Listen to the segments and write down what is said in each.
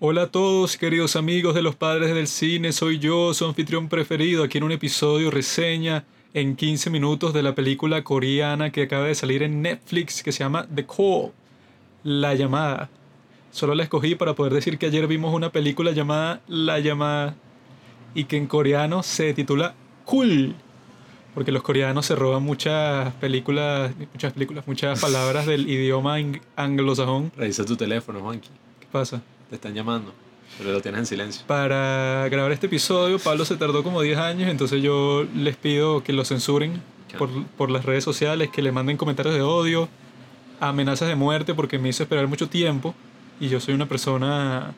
Hola a todos, queridos amigos de los padres del cine, soy yo, su anfitrión preferido, aquí en un episodio reseña en 15 minutos de la película coreana que acaba de salir en Netflix que se llama The Call, La llamada. Solo la escogí para poder decir que ayer vimos una película llamada La llamada y que en coreano se titula Cool. Porque los coreanos se roban muchas películas, muchas películas, muchas palabras del idioma ang- anglosajón. Revisa tu teléfono, Juanqui. ¿Qué pasa? Te están llamando, pero lo tienes en silencio. Para grabar este episodio, Pablo se tardó como 10 años, entonces yo les pido que lo censuren por, por las redes sociales, que le manden comentarios de odio, amenazas de muerte, porque me hizo esperar mucho tiempo y yo soy una persona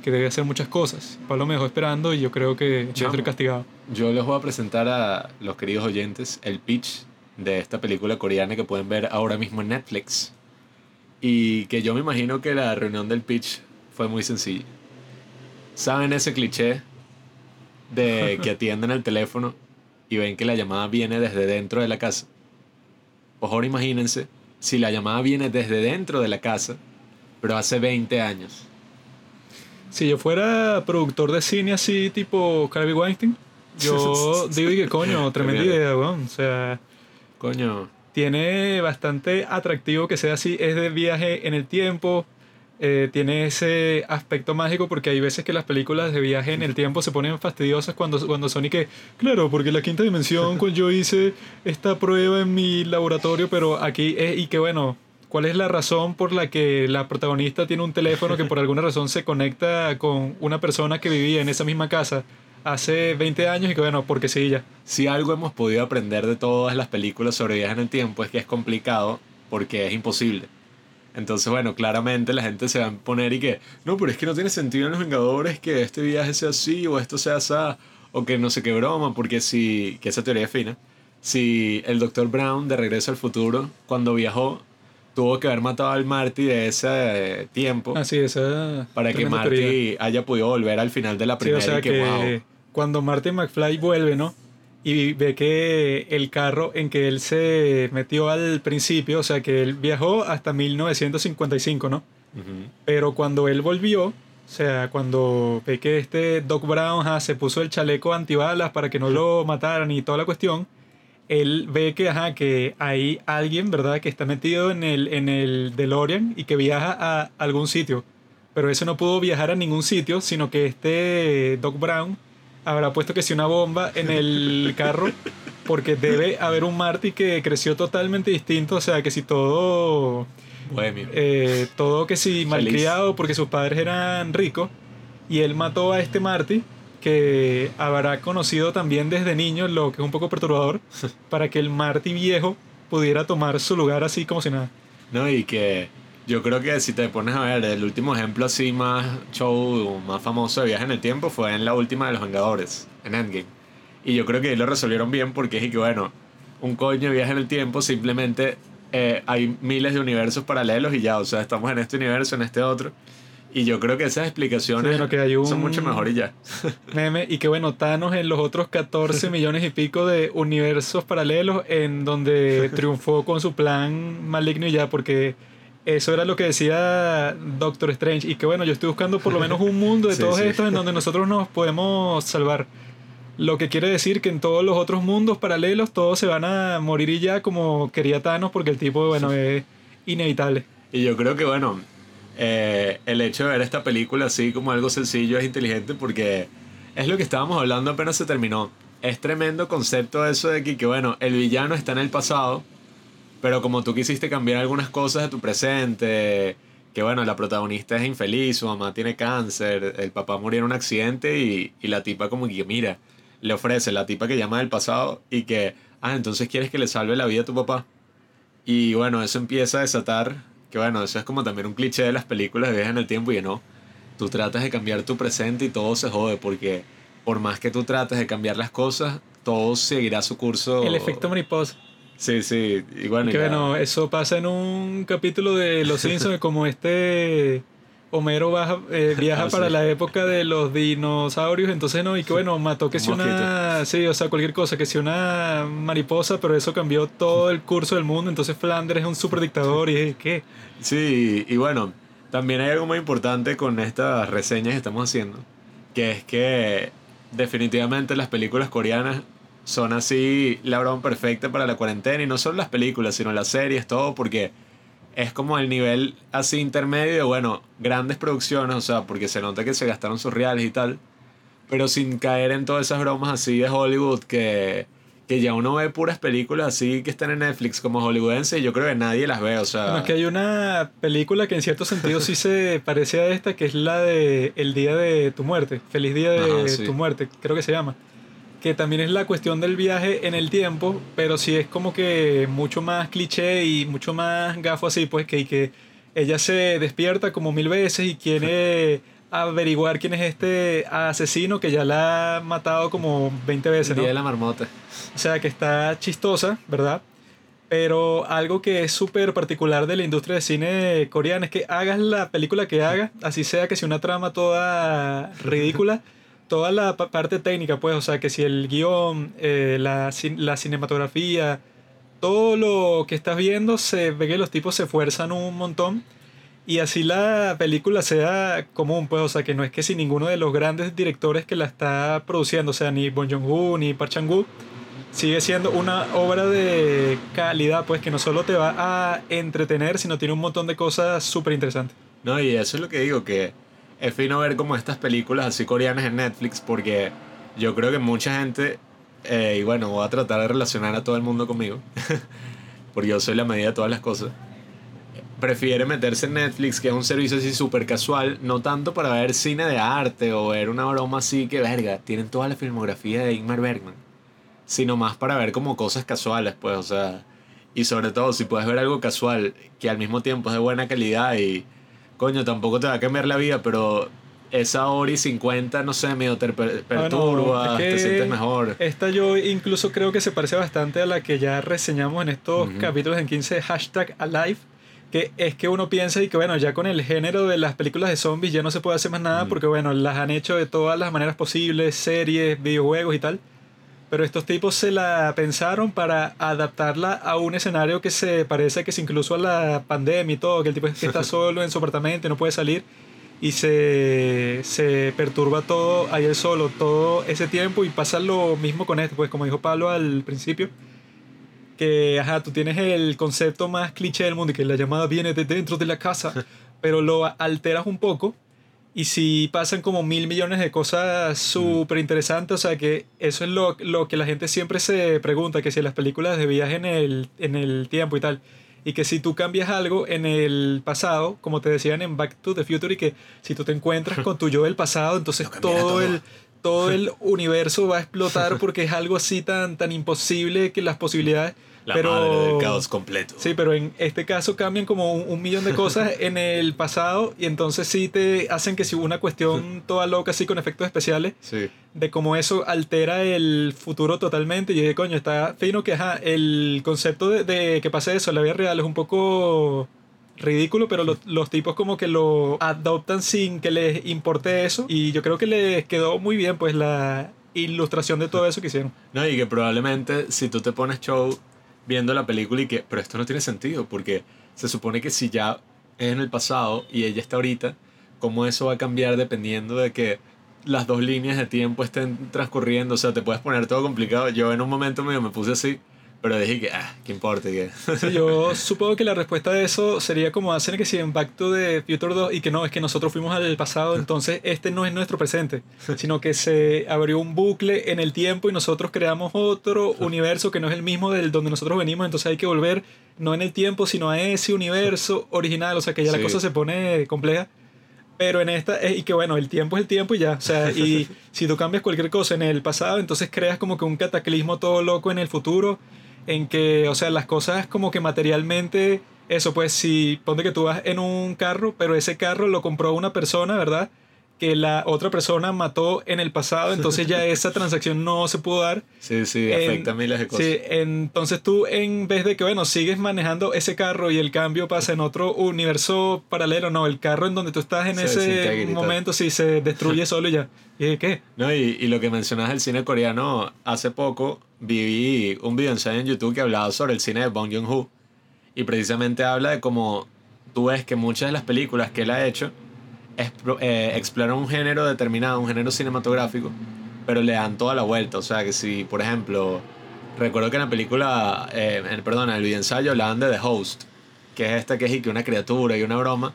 que debe hacer muchas cosas. Pablo me dejó esperando y yo creo que Chamo. ser castigado. Yo les voy a presentar a los queridos oyentes el pitch de esta película coreana que pueden ver ahora mismo en Netflix. Y que yo me imagino que la reunión del pitch fue muy sencilla. ¿Saben ese cliché de que atienden el teléfono y ven que la llamada viene desde dentro de la casa? Pues ahora imagínense si la llamada viene desde dentro de la casa, pero hace 20 años. Si yo fuera productor de cine así, tipo Harvey Weinstein, yo digo que coño, tremenda idea, weón. O sea, Coño, tiene bastante atractivo que sea así, es de viaje en el tiempo, eh, tiene ese aspecto mágico porque hay veces que las películas de viaje en el tiempo se ponen fastidiosas cuando, cuando son y que, claro, porque la quinta dimensión, cuando yo hice esta prueba en mi laboratorio, pero aquí es, y que bueno, ¿cuál es la razón por la que la protagonista tiene un teléfono que por alguna razón se conecta con una persona que vivía en esa misma casa? Hace 20 años y que bueno, porque sí, ya. Si algo hemos podido aprender de todas las películas sobre viajes en el tiempo es que es complicado porque es imposible. Entonces, bueno, claramente la gente se va a poner y que, no, pero es que no tiene sentido en los Vengadores que este viaje sea así o esto sea así o que no sé qué broma, porque si, que esa teoría es fina, si el Dr. Brown de Regreso al Futuro, cuando viajó, tuvo que haber matado al Marty de ese eh, tiempo Así, esa. para que Marty teoría. haya podido volver al final de la Sí, primera o sea y que, que wow. cuando Martin McFly vuelve, ¿no? Y ve que el carro en que él se metió al principio, o sea que él viajó hasta 1955, ¿no? Ujú. Pero cuando él volvió, o sea, cuando ve que este Doc Brown ajá, se puso el chaleco antibalas para que no lo mataran y toda la cuestión, él ve que, ajá, que hay alguien, ¿verdad?, que está metido en el, en el DeLorean y que viaja a algún sitio. Pero ese no pudo viajar a ningún sitio, sino que este Doc Brown habrá puesto que si una bomba en el carro, porque debe haber un Marty que creció totalmente distinto, o sea, que si todo Bohemio. eh, todo que si malcriado porque sus padres eran ricos y él mató a este Marty que habrá conocido también desde niño lo que es un poco perturbador para que el Marty viejo pudiera tomar su lugar así como si nada No, y que yo creo que si te pones a ver, el último ejemplo así más show, más famoso de viaje en el tiempo fue en la última de los Vengadores, en Endgame. Y yo creo que ahí lo resolvieron bien porque es que, bueno, un coño de viaje en el tiempo simplemente eh, hay miles de universos paralelos y ya, o sea, estamos en este universo, en este otro. Y yo creo que esas explicaciones Sí, bueno, que hay un- son mucho mejor y ya. meme y que bueno Thanos en los otros 14 millones y pico de universos paralelos en donde triunfó con su plan maligno y ya porque eso era lo que decía Doctor Strange y que bueno yo estoy buscando por lo menos un mundo de Sí, todos sí. estos en donde nosotros nos podemos salvar lo que quiere decir que en todos los otros mundos paralelos todos se van a morir y ya como quería Thanos porque el tipo bueno es inevitable Y yo creo que, bueno, eh, el hecho de ver esta película así como algo sencillo es inteligente porque es lo que estábamos hablando apenas se terminó. Es tremendo concepto eso de que, que, bueno, el villano está en el pasado, pero como tú quisiste cambiar algunas cosas de tu presente, que bueno, la protagonista es infeliz, su mamá tiene cáncer, el papá murió en un accidente y, y la tipa como que, mira, le ofrece la tipa que llama del pasado y que, ah, entonces quieres que le salve la vida a tu papá. Y bueno, eso empieza a desatar, que bueno, eso es como también un cliché de las películas de viaje en el tiempo y no, tú tratas de cambiar tu presente y todo se jode porque por más que tú trates de cambiar las cosas, todo seguirá su curso. el efecto mariposa Sí, sí, bueno, que bueno, eso pasa en un capítulo de Los Simpsons, como este Homero baja- eh, viaja Ah, para sí. la época de los dinosaurios, entonces no, y que bueno, mató que si Un una, sí, o sea, cualquier cosa, que si una mariposa, pero eso cambió todo el curso del mundo, entonces Flanders es un super dictador y es que, Sí, y bueno, También hay algo muy importante con estas reseñas que estamos haciendo, que es que definitivamente las películas coreanas son así la broma perfecta para la cuarentena y no solo las películas, sino las series, todo, porque es como el nivel así intermedio de, bueno, grandes producciones, o sea, porque se nota que se gastaron sus reales y tal, pero sin caer en todas esas bromas así de Hollywood que, que ya uno ve puras películas así que están en Netflix como hollywoodense y yo creo que nadie las ve, o sea... Bueno, es que hay una película que en cierto sentido sí se parece a esta, que es la de El Día de tu Muerte, Feliz Día de Ajá, sí. tu Muerte, creo que se llama. Que también es la cuestión del viaje en el tiempo, pero sí es como que mucho más cliché y mucho más gafo así, pues que, que ella se despierta como mil veces y quiere averiguar quién es este asesino que ya la ha matado como 20 veces, ¿no? Día de la marmota. O sea, que está chistosa, ¿verdad? Pero algo que es súper particular de la industria de cine coreana es que hagas la película que hagas, así sea que sea una trama toda ridícula, toda la pa- parte técnica, pues, o sea, que si el guion, eh, la, la cinematografía, todo lo que estás viendo, se ve que los tipos se esfuerzan un montón. Y así la película sea común, pues, o sea, que no es que si ninguno de los grandes directores que la está produciendo, o sea, ni Bong Joon-ho ni Park Chan-wook, sigue siendo una obra de calidad, pues, que no solo te va a entretener, sino tiene un montón de cosas súper interesantes. No, y eso es lo que digo, que es fino ver como estas películas así coreanas en Netflix, porque yo creo que mucha gente, eh, y bueno, voy a tratar de relacionar a todo el mundo conmigo, porque yo soy la medida de todas las cosas, prefiere meterse en Netflix, que es un servicio así súper casual, no tanto para ver cine de arte o ver una broma así que, verga, tienen toda la filmografía de Ingmar Bergman, sino más para ver como cosas casuales, pues, o sea, y sobre todo si puedes ver algo casual que al mismo tiempo es de buena calidad y, coño, tampoco te va a cambiar la vida, pero esa hora y 50, no sé, medio te per- perturba, es que te sientes mejor. Esta yo incluso creo que se parece bastante a la que ya reseñamos en estos capítulos en 15 hashtag Alive, que es que uno piensa y que bueno, ya con el género de las películas de zombies ya no se puede hacer más nada porque bueno, las han hecho de todas las maneras posibles, series, videojuegos y tal. Pero estos tipos se la pensaron para adaptarla a un escenario que se parece que es incluso a la pandemia y todo, que el tipo que está solo en su apartamento, no puede salir y se, se perturba todo ahí él solo todo ese tiempo y pasa lo mismo con esto, pues como dijo Pablo al principio, que ajá, tú tienes el concepto más cliché del mundo y que la llamada viene de dentro de la casa, pero lo alteras un poco y si pasan como mil millones de cosas súper interesantes, o sea que eso es lo, lo que la gente siempre se pregunta, que si las películas de viaje en el, en el tiempo y tal, y que si tú cambias algo en el pasado, como te decían en Back to the Future, y que si tú te encuentras con tu yo del pasado, entonces todo, todo. el todo el universo va a explotar porque es algo así tan, tan imposible que las posibilidades... La pero, madre del caos completo. Sí, pero en este caso cambian como un, un millón de cosas en el pasado y entonces sí te hacen que si hubo una cuestión toda loca así con efectos especiales Sí. de cómo eso altera el futuro totalmente. Y yo dije, coño, está fino que ajá, el concepto de, de que pase eso en la vida real es un poco ridículo, pero los, los tipos como que lo adoptan sin que les importe eso. Y yo creo que les quedó muy bien pues la ilustración de todo eso que hicieron. No, y que probablemente si tú te pones show viendo la película y que, pero esto no tiene sentido, porque se supone que si ya es en el pasado y ella está ahorita, ¿cómo eso va a cambiar dependiendo de que las dos líneas de tiempo estén transcurriendo? O sea, te puedes poner todo complicado. Yo en un momento me puse así, pero dije que, ah, ¿qué importa? Que... Sí, yo supongo que la respuesta de eso sería como hacen que si en Back to the Future 2 y que no, es que nosotros fuimos al pasado, entonces este no es nuestro presente, sino que se abrió un bucle en el tiempo y nosotros creamos otro universo que no es el mismo del donde nosotros venimos, entonces hay que volver no en el tiempo, sino a ese universo original, o sea que ya la Sí. cosa se pone compleja. Pero en esta, eh, y que bueno, el tiempo es el tiempo y ya. O sea, y si tú cambias cualquier cosa en el pasado, entonces creas como que un cataclismo todo loco en el futuro, en que, o sea, las cosas como que materialmente, eso pues, si ponte que tú vas en un carro, pero ese carro lo compró una persona, ¿verdad? Que la otra persona mató en el pasado, entonces ya esa transacción no se pudo dar. Sí, sí, En- afecta miles de cosas. Sí, entonces tú en vez de que, bueno, sigues manejando ese carro y el cambio pasa en otro universo paralelo, no, el carro en donde tú estás en ese momento sí se destruye solo y ya. ¿Y dije, qué? No, y, y lo que mencionas del cine coreano, hace poco vi un video ensayo en YouTube que hablaba sobre el cine de Bong Joon-ho y precisamente habla de cómo tú ves que muchas de las películas que él ha hecho eh, exploran un género determinado, un género cinematográfico, pero le dan toda la vuelta. O sea, que si, por ejemplo, recuerdo que en la película, eh, en- perdón, en el videoensayo hablaban de The Host, que es esta que es que una criatura y una broma,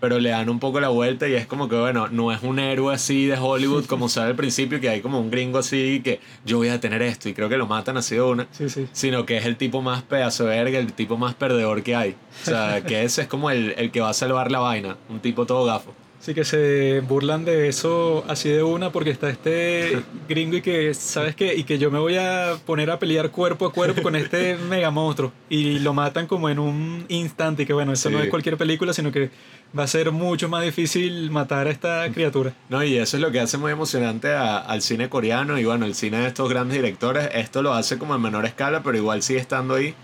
pero le dan un poco la vuelta y es como que, bueno, no es un héroe así de Hollywood como sale al principio, que hay como un gringo así que yo voy a tener esto y creo que lo matan así de una Sí, sí. sino que es el tipo más pedazo de verga, el tipo más perdedor que hay. O sea, que ese es como el, el que va a salvar la vaina, un tipo todo gafo. Sí que se burlan de eso así de una porque está este gringo y que, ¿sabes qué? Y que yo me voy a poner a pelear cuerpo a cuerpo con este mega monstruo. Y lo matan como en un instante y que bueno, eso no Sí. es cualquier película, sino que va a ser mucho más difícil matar a esta criatura. No, y eso es lo que hace muy emocionante a- al cine coreano y bueno, el cine de estos grandes directores, esto lo hace como en menor escala, pero igual sigue estando ahí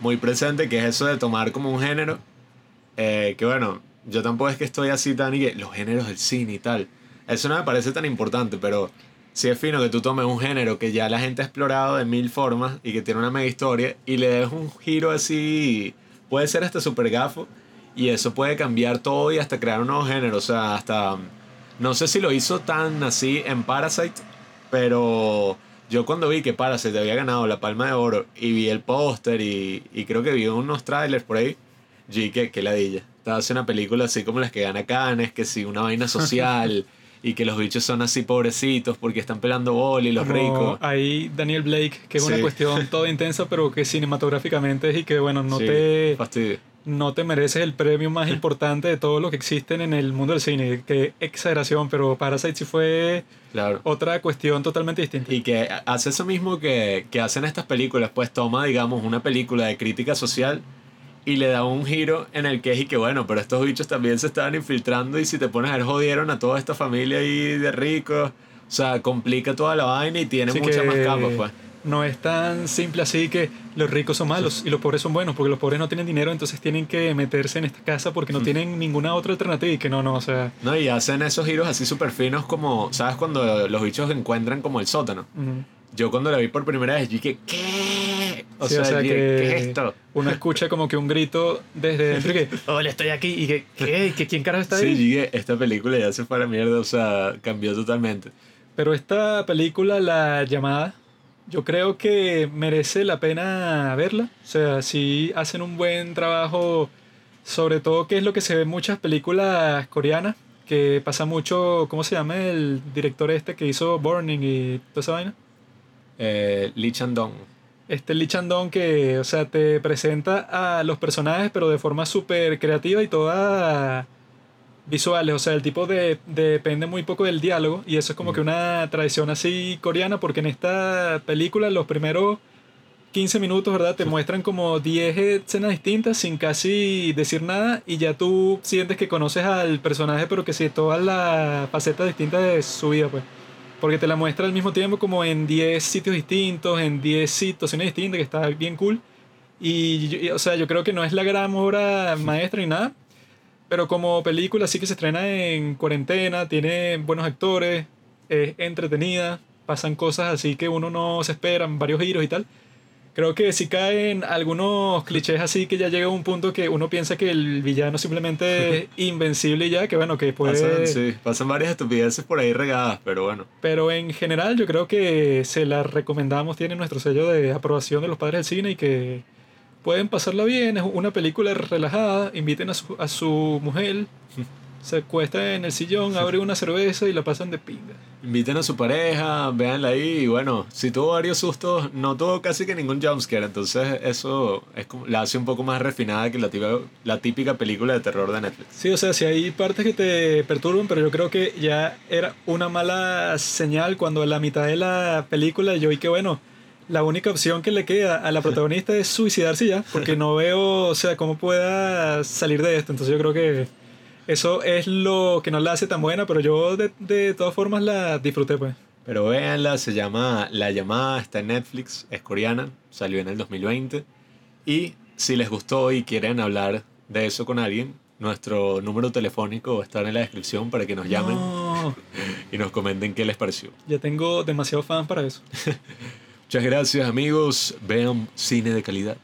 muy presente, que es eso de tomar como un género, eh, que bueno, yo tampoco es que estoy así tan y que los géneros del cine y tal, eso no me parece tan importante, pero sí es fino que tú tomes un género que ya la gente ha explorado de mil formas y que tiene una mega historia y le des un giro así, puede ser hasta super gafo, y eso puede cambiar todo y hasta crear un nuevo género, o sea, hasta... No sé si lo hizo tan así en Parasite, pero yo cuando vi que Parasite había ganado la Palma de Oro y vi el póster y, y creo que vi unos trailers por ahí, yo dije que ladilla. Estaba haciendo una película así como las que gana Cannes, que si una vaina social y que los bichos son así pobrecitos porque están pelando bol y los Como ricos. Ahí Daniel Blake, que es una Sí. cuestión toda intensa, pero que cinematográficamente es y que bueno, no Sí, te fastidio. no te mereces el premio más importante de todo lo que existen en el mundo del cine. Qué exageración, pero Parasite sí fue Claro. otra cuestión totalmente distinta. Y que hace eso mismo que, que hacen estas películas, pues toma, digamos, una película de crítica social y le da un giro en el que es y que bueno, pero estos bichos también se estaban infiltrando y si te pones a ver jodieron a toda esta familia ahí de ricos, o sea, complica toda la vaina y tiene muchas más capas, pues. No es tan simple así que los ricos son malos y los pobres son buenos, porque los pobres no tienen dinero, entonces tienen que meterse en esta casa porque no tienen ninguna otra alternativa y que no, no, o sea... No, y hacen esos giros así súper finos como, ¿sabes? Cuando los bichos encuentran como el sótano. Yo cuando la vi por primera vez, yo dije, ¿qué? O, Sí, sea, o sea que ¿qué es esto? uno escucha como que un grito desde dentro y que, hola, estoy aquí, y que, ¿qué? ¿Que ¿Quién carajo está Sí, ahí? llegué, esta película ya se fue a la mierda, o sea, cambió totalmente. Pero esta película, La Llamada, yo creo que merece la pena verla. O sea, si hacen un buen trabajo, sobre todo que es lo que se ve en muchas películas coreanas, que pasa mucho, ¿cómo se llama el director este que hizo Burning y toda esa vaina? Eh, Lee Chandong. Este Lee que, o sea, te presenta a los personajes, pero de forma súper creativa y toda visuales. O sea, el tipo de, depende muy poco del diálogo. Y eso es como que una tradición así coreana, porque en esta película los primeros 15 minutos, ¿verdad? Te muestran como 10 escenas distintas sin casi decir nada. Y ya tú sientes que conoces al personaje, pero que sí, todas las facetas distintas de su vida, pues. Porque te la muestra al mismo tiempo como en 10 sitios distintos, en 10 situaciones distintas, que está bien cool. Y, y, o sea, yo creo que no es la gran obra maestra ni nada, pero como película sí que se estrena en cuarentena, tiene buenos actores, es entretenida, pasan cosas así que uno no se espera, varios giros y tal. Creo que sí caen algunos clichés así que ya llega a un punto que uno piensa que el villano simplemente es invencible y ya, que bueno, que puede... Pasan, sí, pasan varias estupideces por ahí regadas, pero bueno. Pero en general yo creo que se la recomendamos, tiene nuestro sello de aprobación de los padres del cine y que pueden pasarla bien, es una película relajada, inviten a su, a su mujer, se acuesta en el sillón, abre una cerveza y la pasan de pinga. Inviten a su pareja, véanla ahí y bueno, si tuvo varios sustos, no tuvo casi que ningún jumpscare, entonces eso es como, la hace un poco más refinada que la típica, la típica película de terror de Netflix. Sí, o sea, si hay partes que te perturban, pero yo creo que ya era una mala señal cuando a la mitad de la película yo vi que, bueno, la única opción que le queda a la protagonista es suicidarse ya, porque no veo, o sea, cómo pueda salir de esto. Entonces yo creo que eso es lo que no la hace tan buena, pero yo de, de todas formas la disfruté, pues. Pero véanla, se llama La llamada, está en Netflix, es coreana, salió en el 2020 y si les gustó y quieren hablar de eso con alguien, nuestro número telefónico estar en la descripción para que nos llamen No, y nos comenten qué les pareció. ya tengo demasiado fans para eso. Muchas gracias amigos, vean cine de calidad.